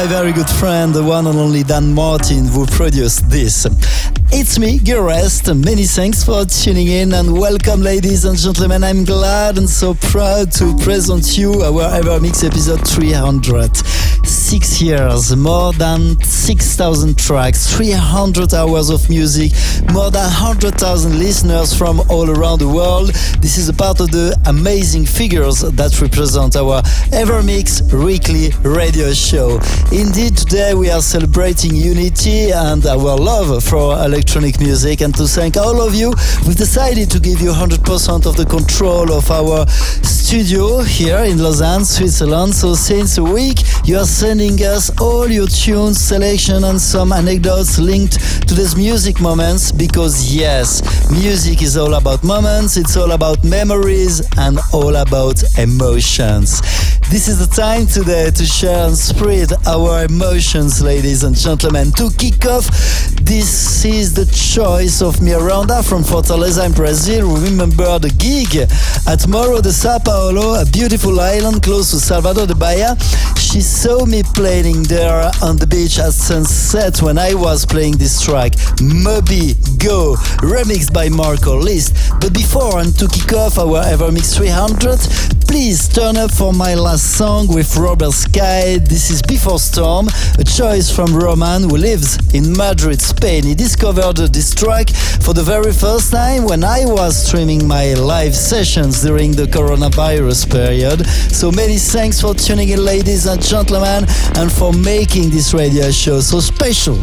my very good friend, the one and only Dan Martin, who produced this. It's me, Rest. Many thanks for tuning in and welcome, ladies and gentlemen. I'm glad and so proud to present you our EverMix episode 300. Six years, more than 6,000 tracks, 300 hours of music, more than 100,000 listeners from all around the world. This is a part of the amazing figures that represent our Evermix weekly radio show. Indeed, today we are celebrating unity and our love for electronic music. And to thank all of you, we've decided to give you 100% of the control of our studio here in Lausanne, Switzerland. So since a week, you are sending us all your tunes, selection, and some anecdotes linked to these music moments because yes, music is all about moments, it's all about memories, and all about emotions. This is the time today to share and spread our emotions, ladies and gentlemen. To kick off, this is the choice of Miranda from Fortaleza in Brazil. Remember the gig at Morro de Sao Paulo, a beautiful island close to Salvador de Bahia. She saw me playing there on the beach at sunset when I was playing this track, Moby Go, remixed by Marco Lys. But before and to kick off our Evermix 300, please turn up for my last song with Robert Sky. This is Before Storm, a choice from Roman who lives in Madrid, Spain. He discovered this track for the very first time when I was streaming my live sessions during the coronavirus period. So many thanks for tuning in, ladies and gentlemen, and for making this radio show so special.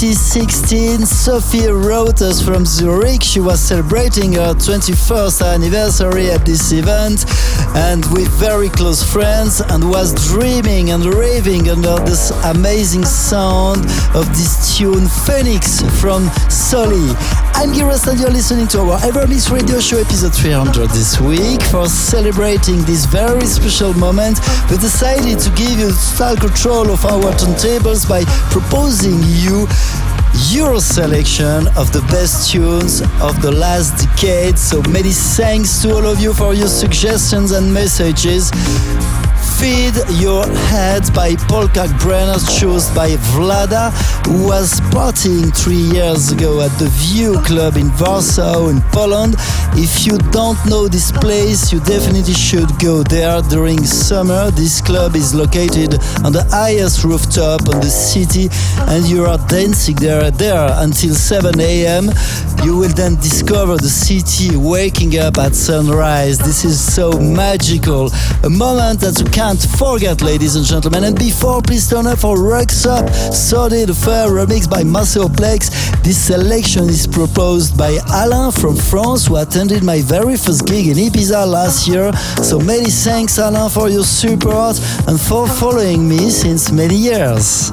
justice. 2016. Sophie wrote us from Zurich. She was celebrating her 21st anniversary at this event and with very close friends and was dreaming and raving under this amazing sound of this tune Phoenix from Soli. I'm Giras and you're listening to our Evermix Radio Show episode 300 this week. For celebrating this very special moment, we decided to give you total control of our turntables by proposing you your selection of the best tunes of the last decade. So many thanks to all of you for your suggestions and messages. Feed Your Head by Paul Kalkbrenner, chosen by Vlada, who was partying three years ago at the View Club in Warsaw in Poland. If you don't know this place, you definitely should go there during summer. This club is located on the highest rooftop on the city, and you are dancing there, there until 7 a.m. You will then discover the city waking up at sunrise. This is so magical, a moment that you can't can't forget, ladies and gentlemen. And before, please turn up for Rocks Up, Sordid Affair remix by Marcel Plex. This selection is proposed by Alain from France, who attended my very first gig in Ibiza last year. So many thanks, Alain, for your support and for following me since many years.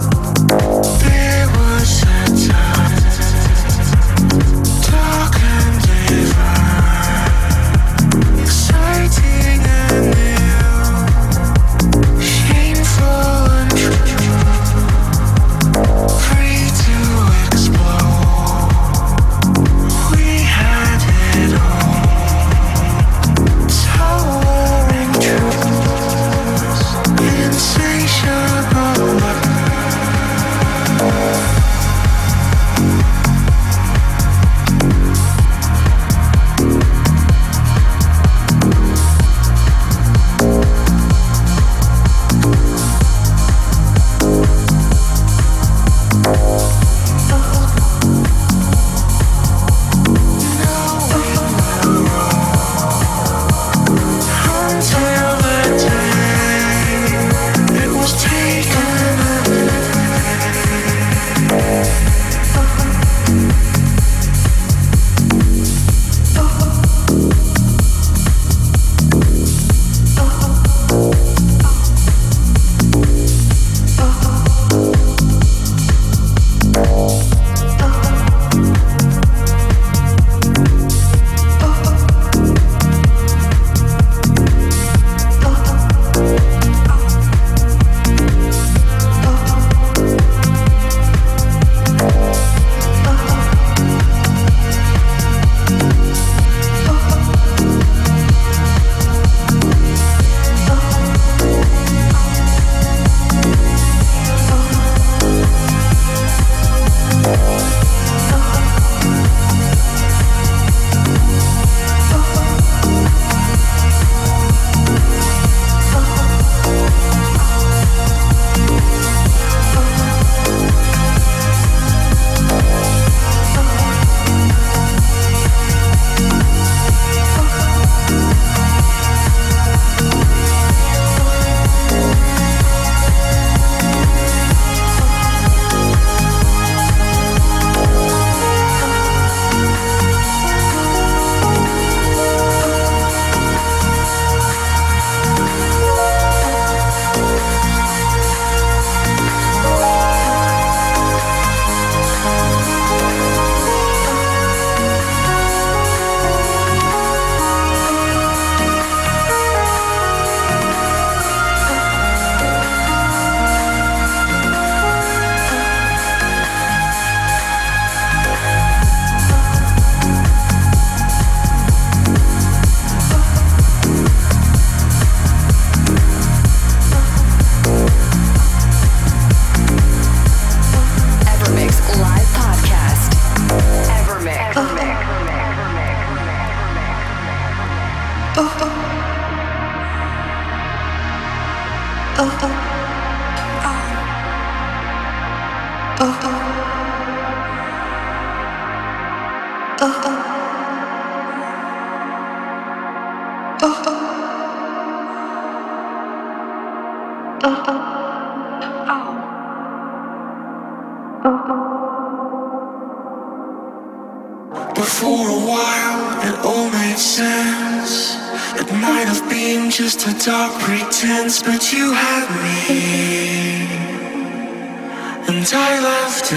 To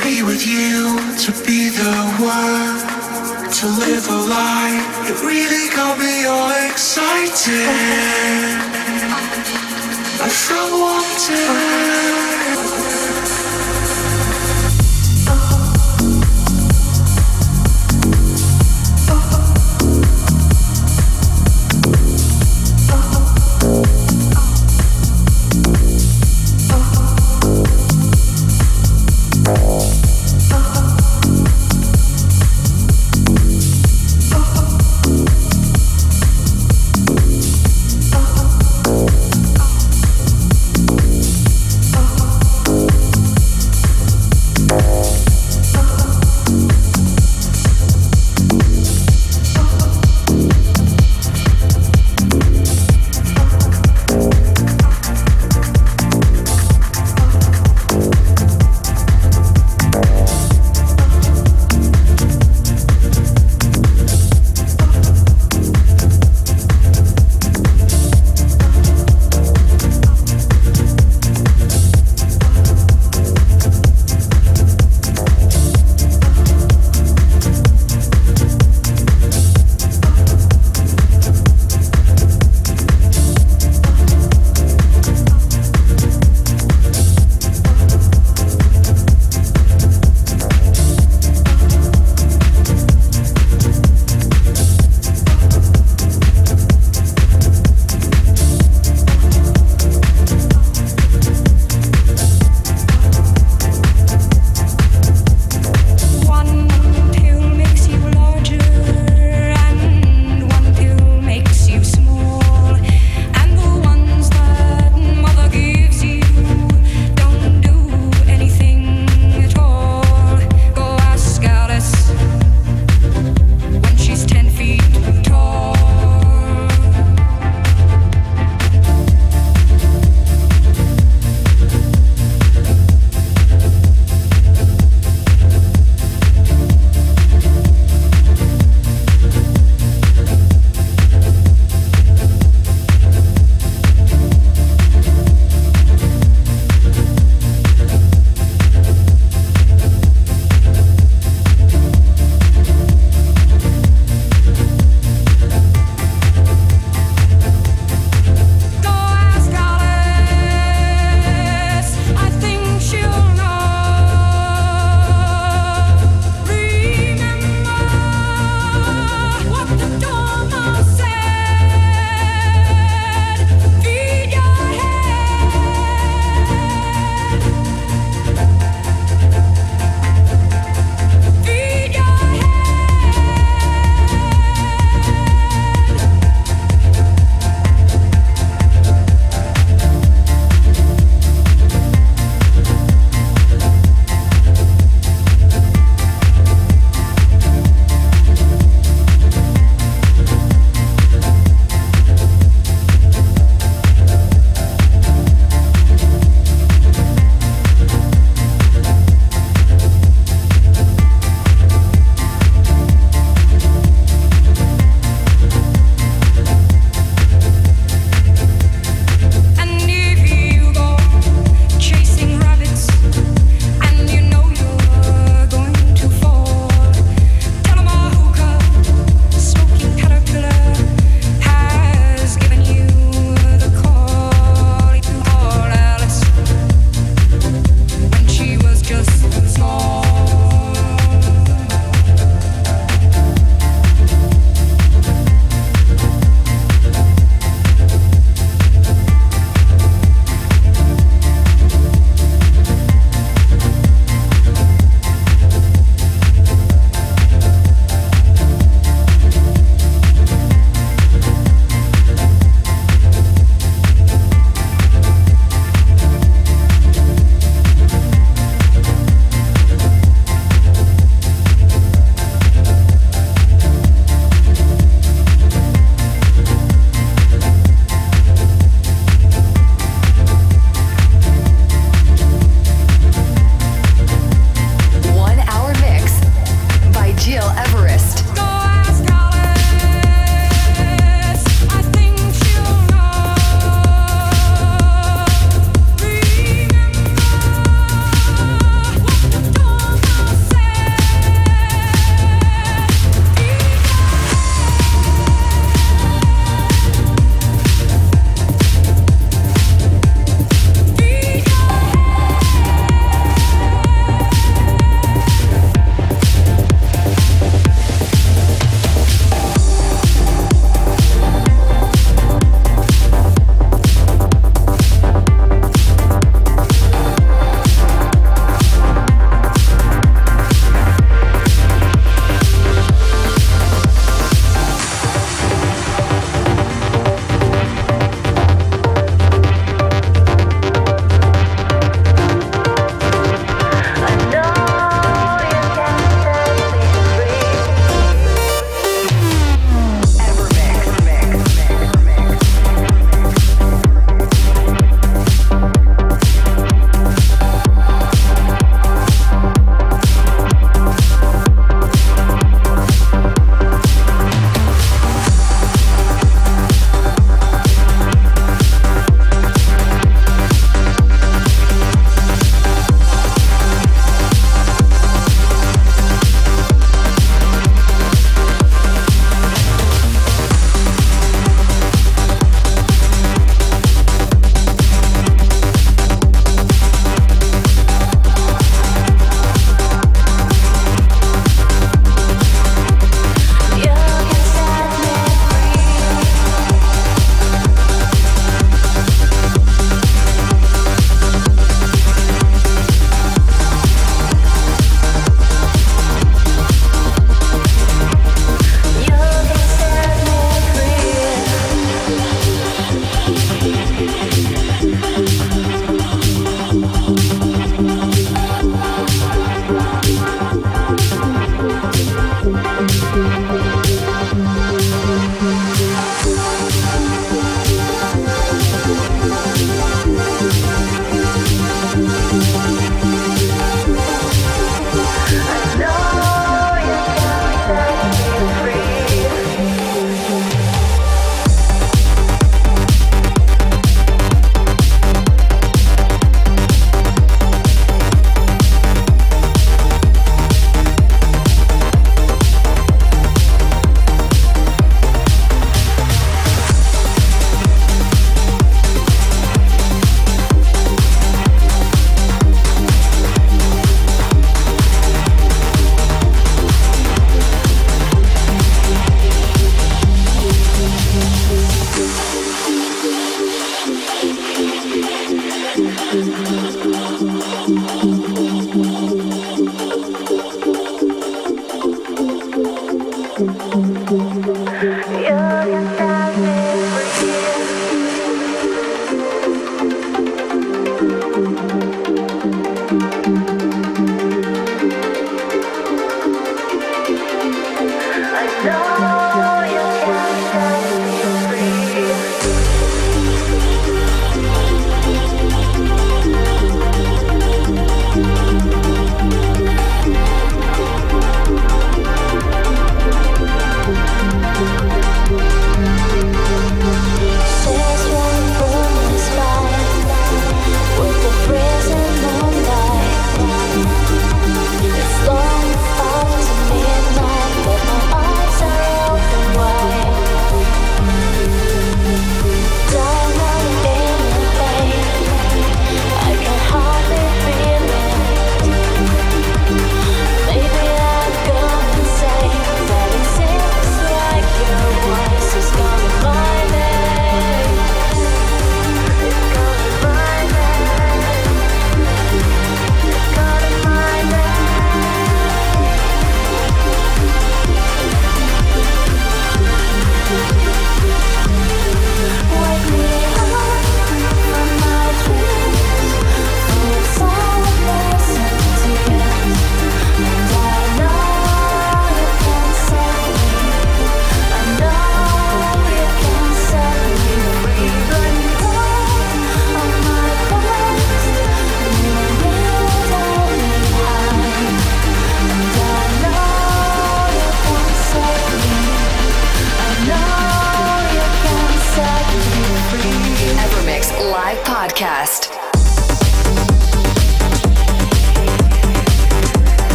be with you, to be the one, to live a life. It really got me all excited. I felt wanted.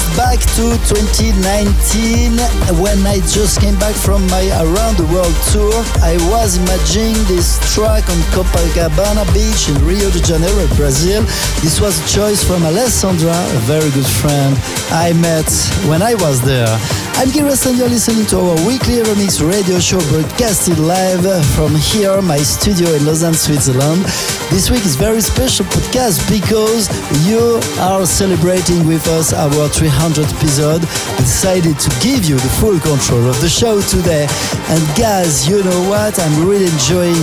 I've back to 2019 when I just came back from my Around the World tour. I was imagining this track on Copacabana Beach in Rio de Janeiro, Brazil. This was a choice from Alessandra, a very good friend I met when I was there. I'm Giras and you're listening to our weekly remix radio show broadcasted live from here, my studio in Lausanne, Switzerland. This week is very special podcast because you are celebrating with us our 300th episode. Decided to give you the full control of the show today. And guys, you know what? I'm really enjoying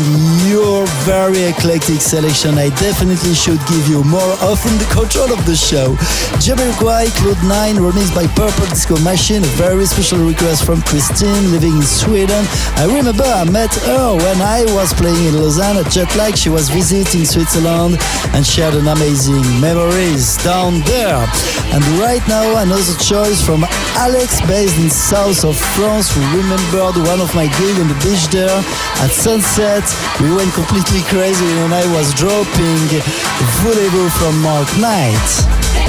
your very eclectic selection. I definitely should give you more often the control of the show. Jamiroquai, Cloud 9, remixed by Purple Disco Machine, a very special request from Christine living in Sweden. I remember I met her when I was playing in Lausanne at Jetlag. She was visiting Switzerland and shared an amazing memories down there. And right now another choice from Alex based in south of France who remembered one of my gigs on the beach there at sunset. We went completely crazy when I was dropping Voulez-vous from Mark Knight.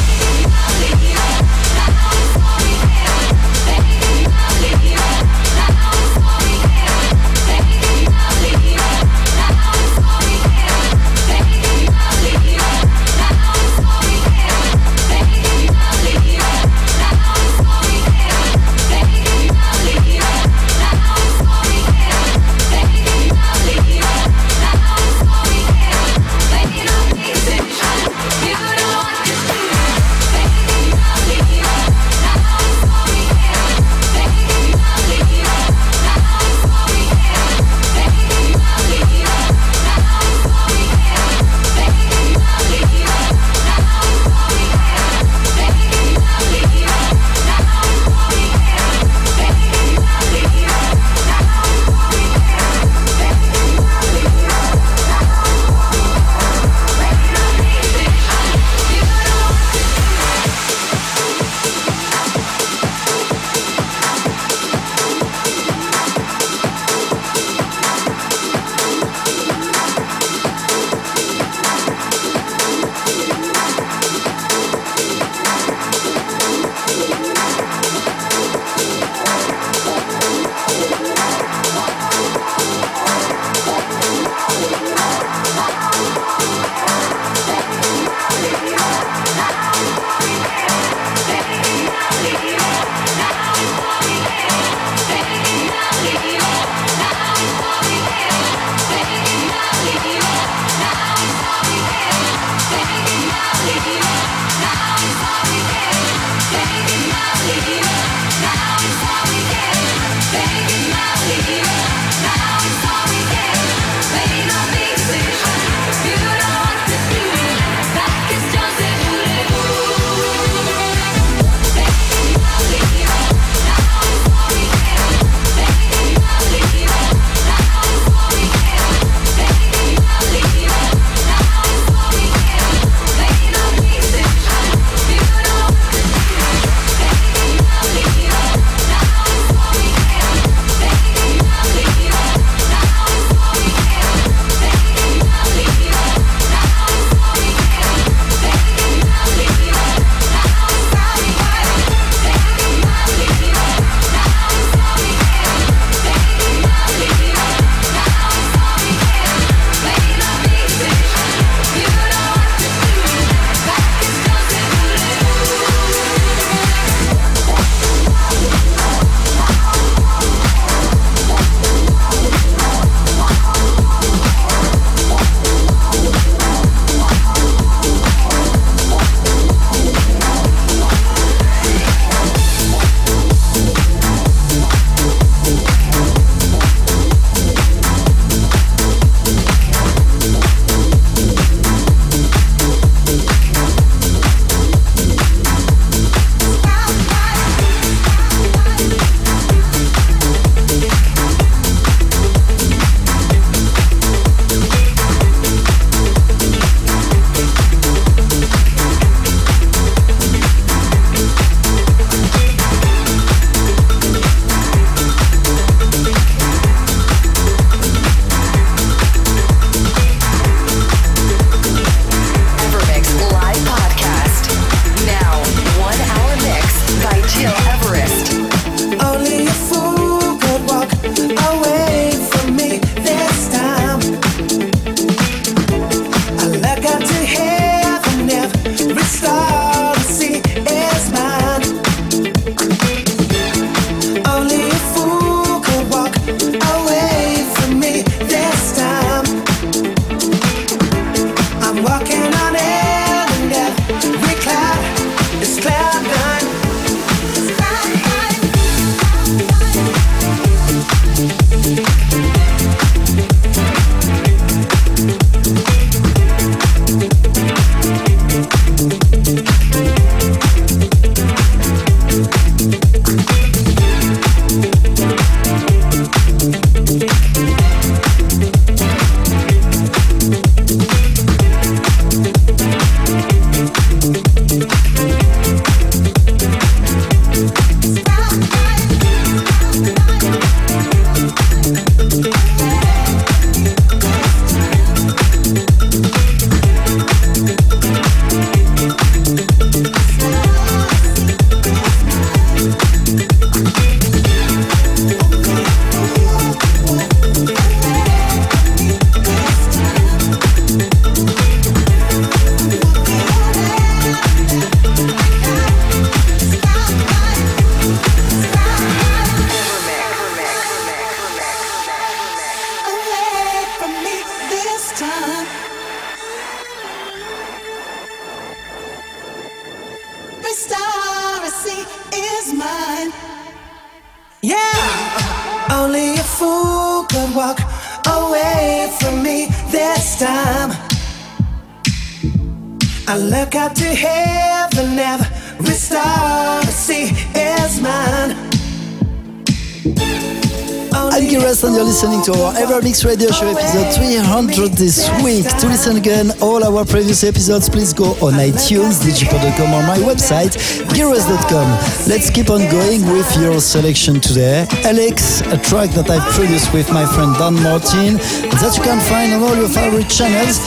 EverMix Radio Show episode 300 this week. To listen again all our previous episodes, please go on iTunes, digipod.com or my website, gileverest.com. Let's keep on going with your selection today. Alex, a track that I've produced with my friend Dan Martin, that you can find on all your favorite channels.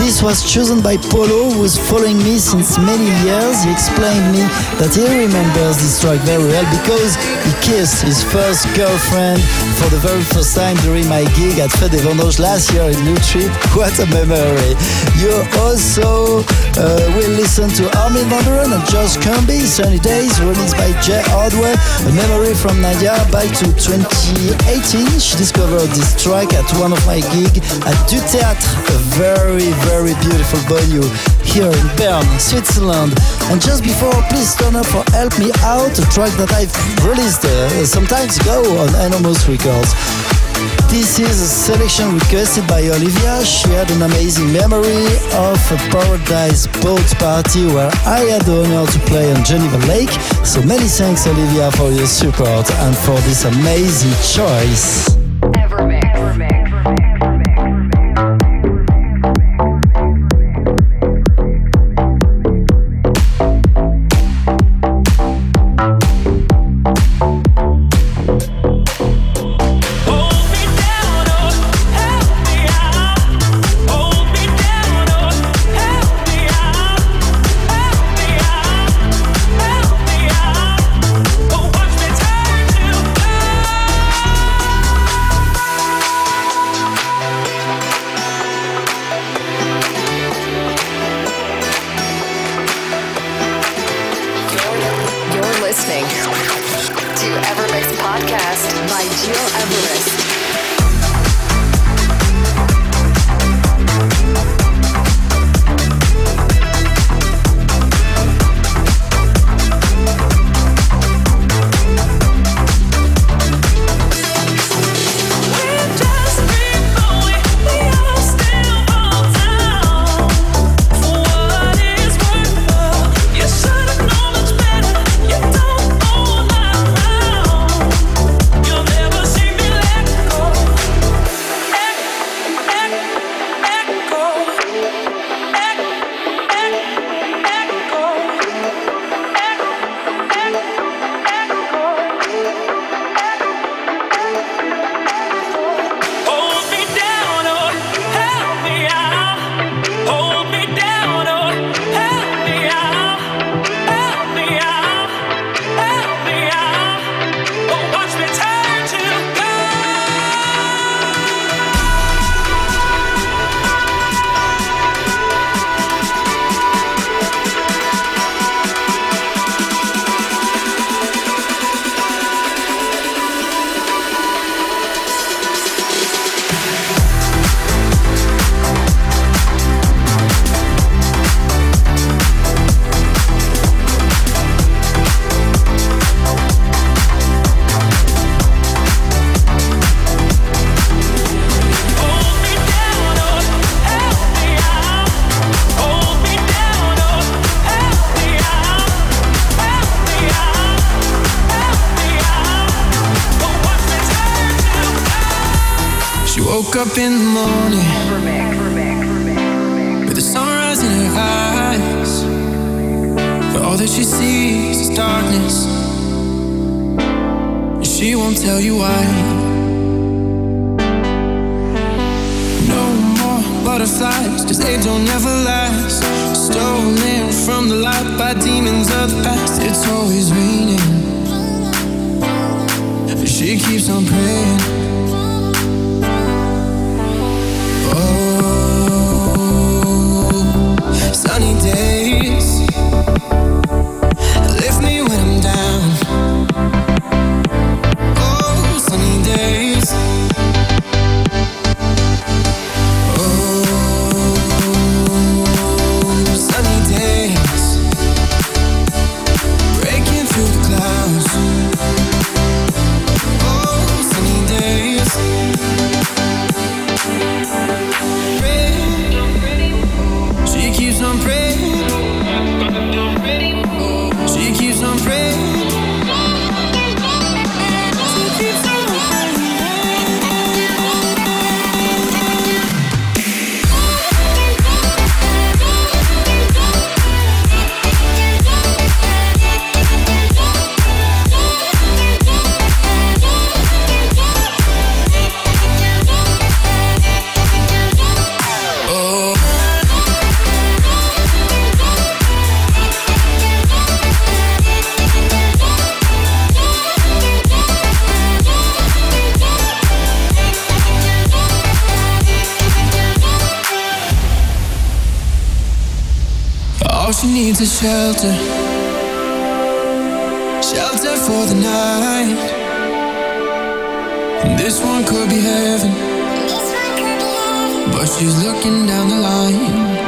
This was chosen by Polo, who's following me since many years. He explained me that he remembers this track very well because he kissed his first girlfriend for the very first time during my gig at Fête des Vendanges last year in Trip. What a memory. You also uh, will listen to Armin Buuren and Josh Cumbee, Sunny Days, released by Jay Hardway. A memory from Nadia back to 2018. She discovered this track at one of my gigs at Du Théâtre, a very, very beautiful venue here in Bern, Switzerland. And just before, please turn up for Help Me Out, a track that I've released uh, some time ago on Enormous Records. This is a selection requested by Olivia. She had an amazing memory of a Paradise Boat party where I had the honor to play on Geneva Lake. So many thanks, Olivia, for your support and for this amazing choice. Up in the she needs a shelter. Shelter for the night. And this one could be heaven. But she's looking down the line.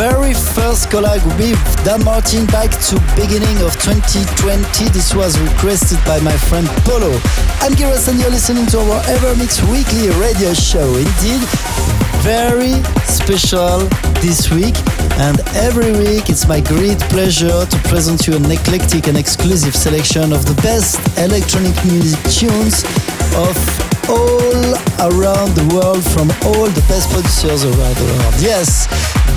Very first collab with Dan Martin back to beginning of 2020. This was requested by my friend Polo. I'm Giras and you're listening to our EverMix weekly radio show. Indeed, very special this week and every week it's my great pleasure to present you an eclectic and exclusive selection of the best electronic music tunes of all around the world from all the best producers around the world. Yes,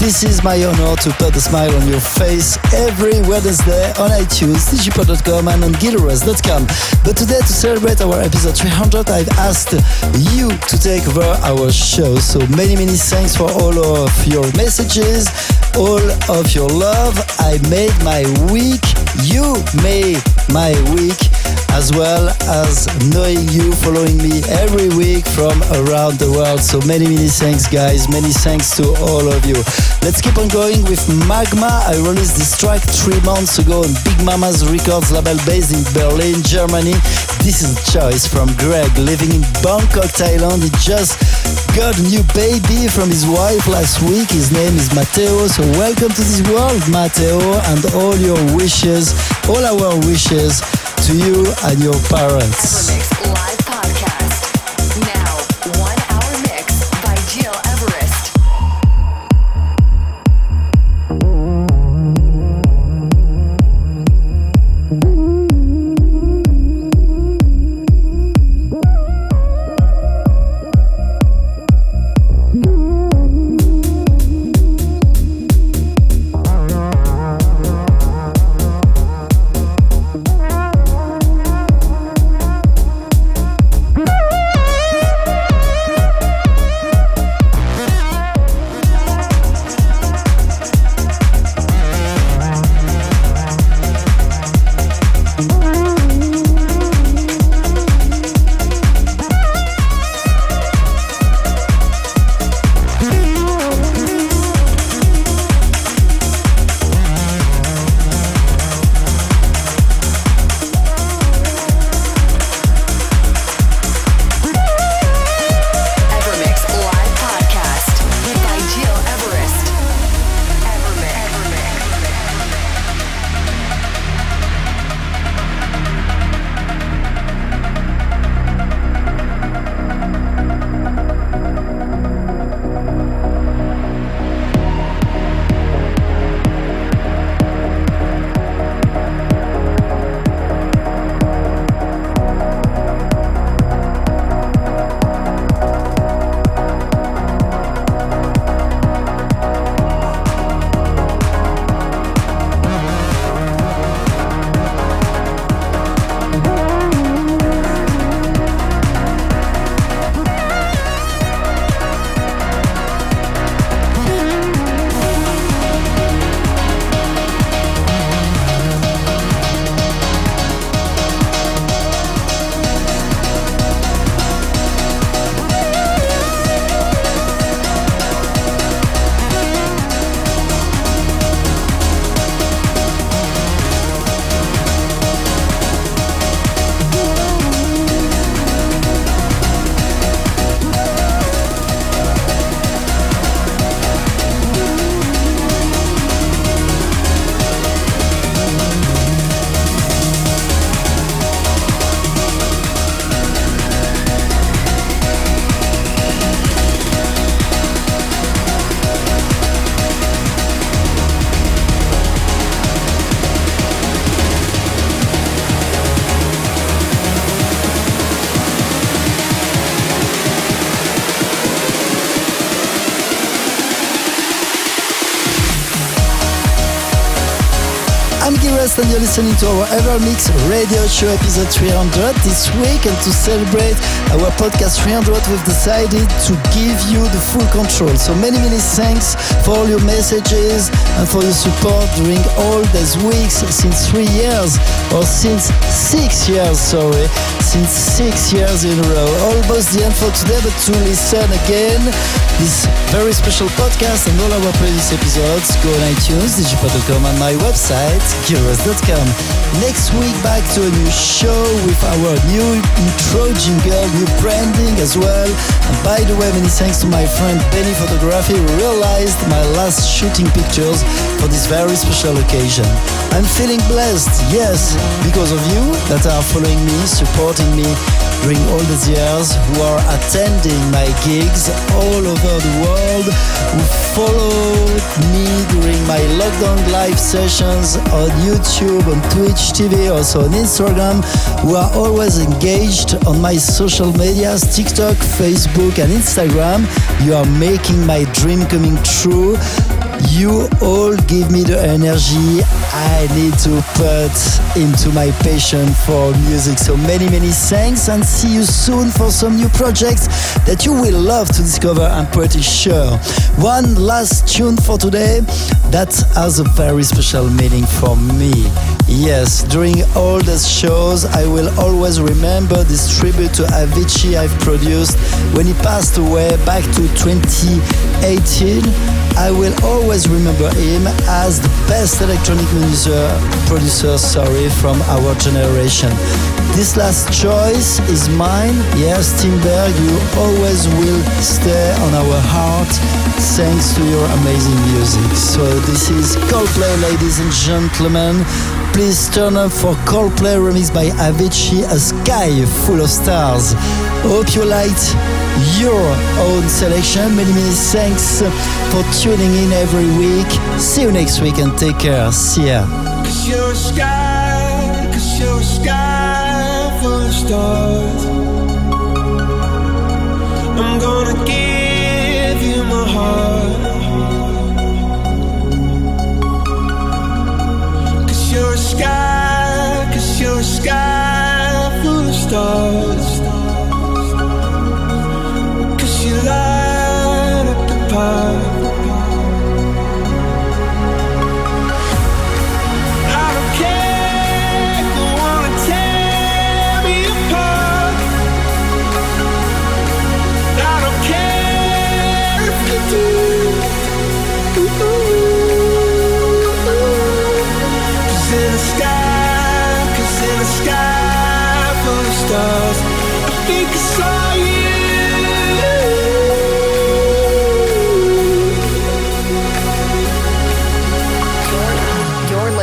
this is my honor to put a smile on your face every Wednesday on iTunes, digipod.com and on gileverest.com. But today to celebrate our episode 300, I've asked you to take over our show. So many, many thanks for all of your messages, all of your love. I made my week. You made my week as well as knowing you, following me every week from around the world. So many, many thanks, guys. Many thanks to all of you. Let's keep on going with Magma. I released this track three months ago on Big Mama's Records label based in Berlin, Germany. This is a choice from Greg, living in Bangkok, Thailand. He just got a new baby from his wife last week. His name is Matteo. So welcome to this world, Matteo, and all your wishes, all our wishes to you and your parents. You're listening to our EverMix radio show episode 300 this week and to celebrate our podcast 300 we've decided to give you the full control. So many many thanks for all your messages and for your support during all these weeks since three years or since six years sorry since six years in a row. Almost the end for today but to listen again this very special podcast and all our previous episodes go on iTunes, digipod.com and my website gileverest.com. Next week, back to a new show with our new intro jingle, new branding as well. And by the way, many thanks to my friend Benny Photography who realized my last shooting pictures for this very special occasion. I'm feeling blessed, yes, because of you that are following me, supporting me during all these years, who are attending my gigs all over the world, who followed me during my lockdown live sessions on YouTube, on Twitch TV, also on Instagram, who are always engaged on my social medias, TikTok, Facebook, and Instagram. You are making my dream coming true. You all give me the energy I need to put into my passion for music. So many, many thanks and see you soon for some new projects that you will love to discover, I'm pretty sure. One last tune for today that has a very special meaning for me. Yes, during all these shows, I will always remember this tribute to Avicii I've produced when he passed away back to 2018. I will always remember him as the best electronic producer, producer sorry, from our generation. This last choice is mine. Yes, Tim Berg, you always will stay on our heart thanks to your amazing music. So this is Coldplay, ladies and gentlemen. Please turn up for Coldplay remix by Avicii, A Sky Full of Stars. Hope you liked your own selection. Many, many thanks for tuning in every week. See you next week and take care. See ya. Cause you're a sky, cause you're a sky stars. I'm gonna give you my heart. Cause you're a sky, cause you're a sky stars. Up